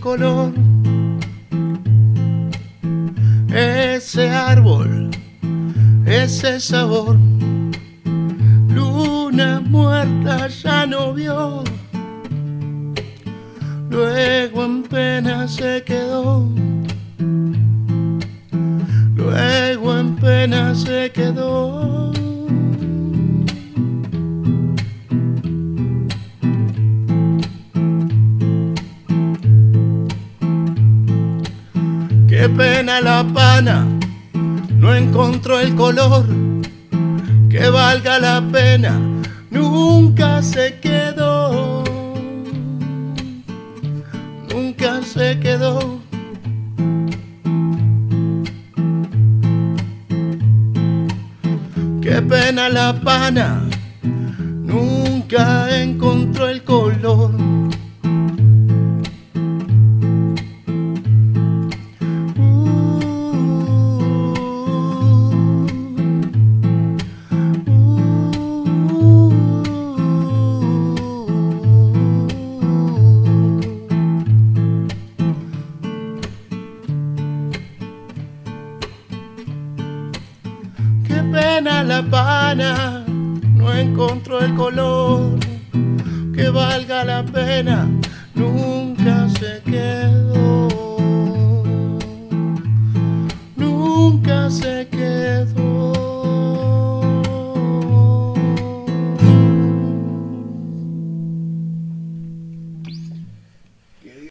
color. Ese árbol, ese sabor, luna muerta ya no vio. Luego en pena se quedó. Luego en pena se quedó. Qué pena la pana, no encontró el color que valga la pena, nunca se quedó, nunca se quedó. Qué pena la pana, nunca encontró el color. pena La pana, no encontró el color que valga la pena, nunca se quedó, nunca se quedó.